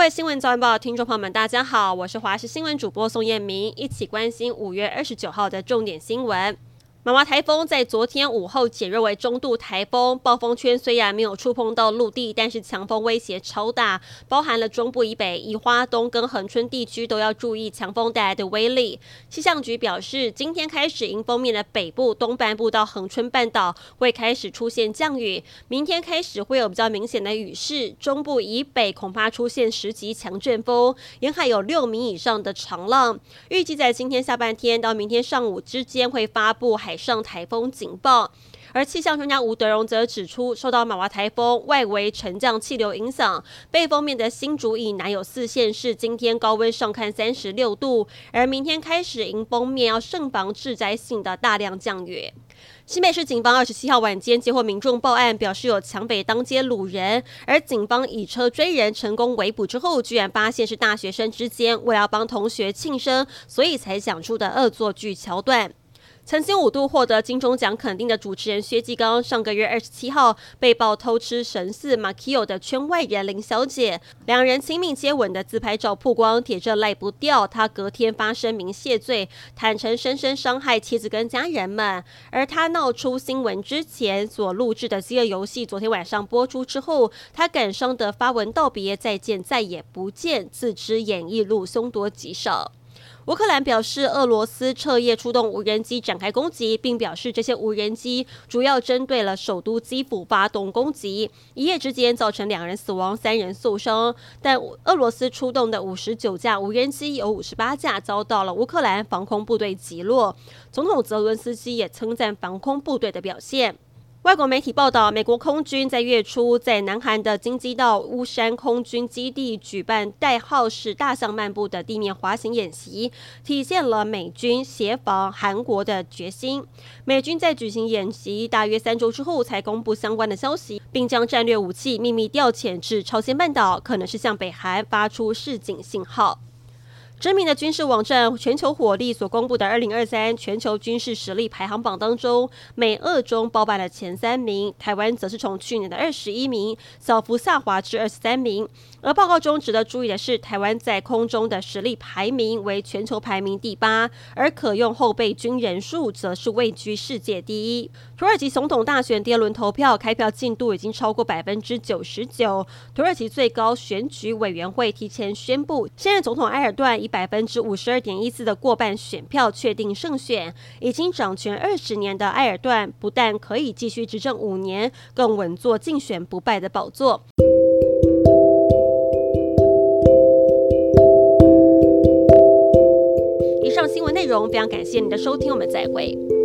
各位新闻早晚报，听众朋友们，大家好，我是华视新闻主播宋燕明，一起关心五月二十九号的重点新闻。玛娃台风在昨天午后减弱为中度台风，暴风圈虽然没有触碰到陆地，但是强风威胁超大，包含了中部以北、宜花东跟恒春地区都要注意强风带来的威力。气象局表示，今天开始迎风面的北部、东半部到恒春半岛会开始出现降雨，明天开始会有比较明显的雨势，中部以北恐怕出现十级强阵风，沿海有六米以上的长浪。预计在今天下半天到明天上午之间会发布海海上台风警报，而气象专家吴德荣则指出，受到马娃台风外围沉降气流影响，背风面的新竹以南有四县市今天高温上看三十六度，而明天开始迎风面要慎防致灾性的大量降雨。新北市警方二十七号晚间接获民众报案，表示有强匪当街掳人，而警方以车追人成功围捕之后，居然发现是大学生之间为了帮同学庆生，所以才想出的恶作剧桥段。曾经五度获得金钟奖肯定的主持人薛继刚，上个月二十七号被曝偷吃神似马奎欧的圈外人林小姐，两人亲密接吻的自拍照曝光，铁证赖不掉。他隔天发声明谢罪，坦承深深伤害妻子跟家人们。而他闹出新闻之前所录制的饥饿游戏，昨天晚上播出之后，他感伤的发文道别，再见再也不见，自知演艺路凶多吉少。乌克兰表示，俄罗斯彻夜出动无人机展开攻击，并表示这些无人机主要针对了首都基辅发动攻击，一夜之间造成两人死亡、三人受伤。但俄罗斯出动的五十九架无人机有五十八架遭到了乌克兰防空部队击落。总统泽伦斯基也称赞防空部队的表现。外国媒体报道，美国空军在月初在南韩的京畿道乌山空军基地举办代号是“大象漫步”的地面滑行演习，体现了美军协防韩国的决心。美军在举行演习大约三周之后，才公布相关的消息，并将战略武器秘密调遣至朝鲜半岛，可能是向北韩发出示警信号。知名的军事网站全球火力所公布的二零二三全球军事实力排行榜当中，美、俄、中包办了前三名，台湾则是从去年的二十一名小幅下滑至二十三名。而报告中值得注意的是，台湾在空中的实力排名为全球排名第八，而可用后备军人数则是位居世界第一。土耳其总统大选第二轮投票开票进度已经超过百分之九十九，土耳其最高选举委员会提前宣布，现任总统埃尔段以百分之五十二点一四的过半选票确定胜选，已经掌权二十年的埃尔段不但可以继续执政五年，更稳坐竞选不败的宝座。以上新闻内容非常感谢您的收听，我们再会。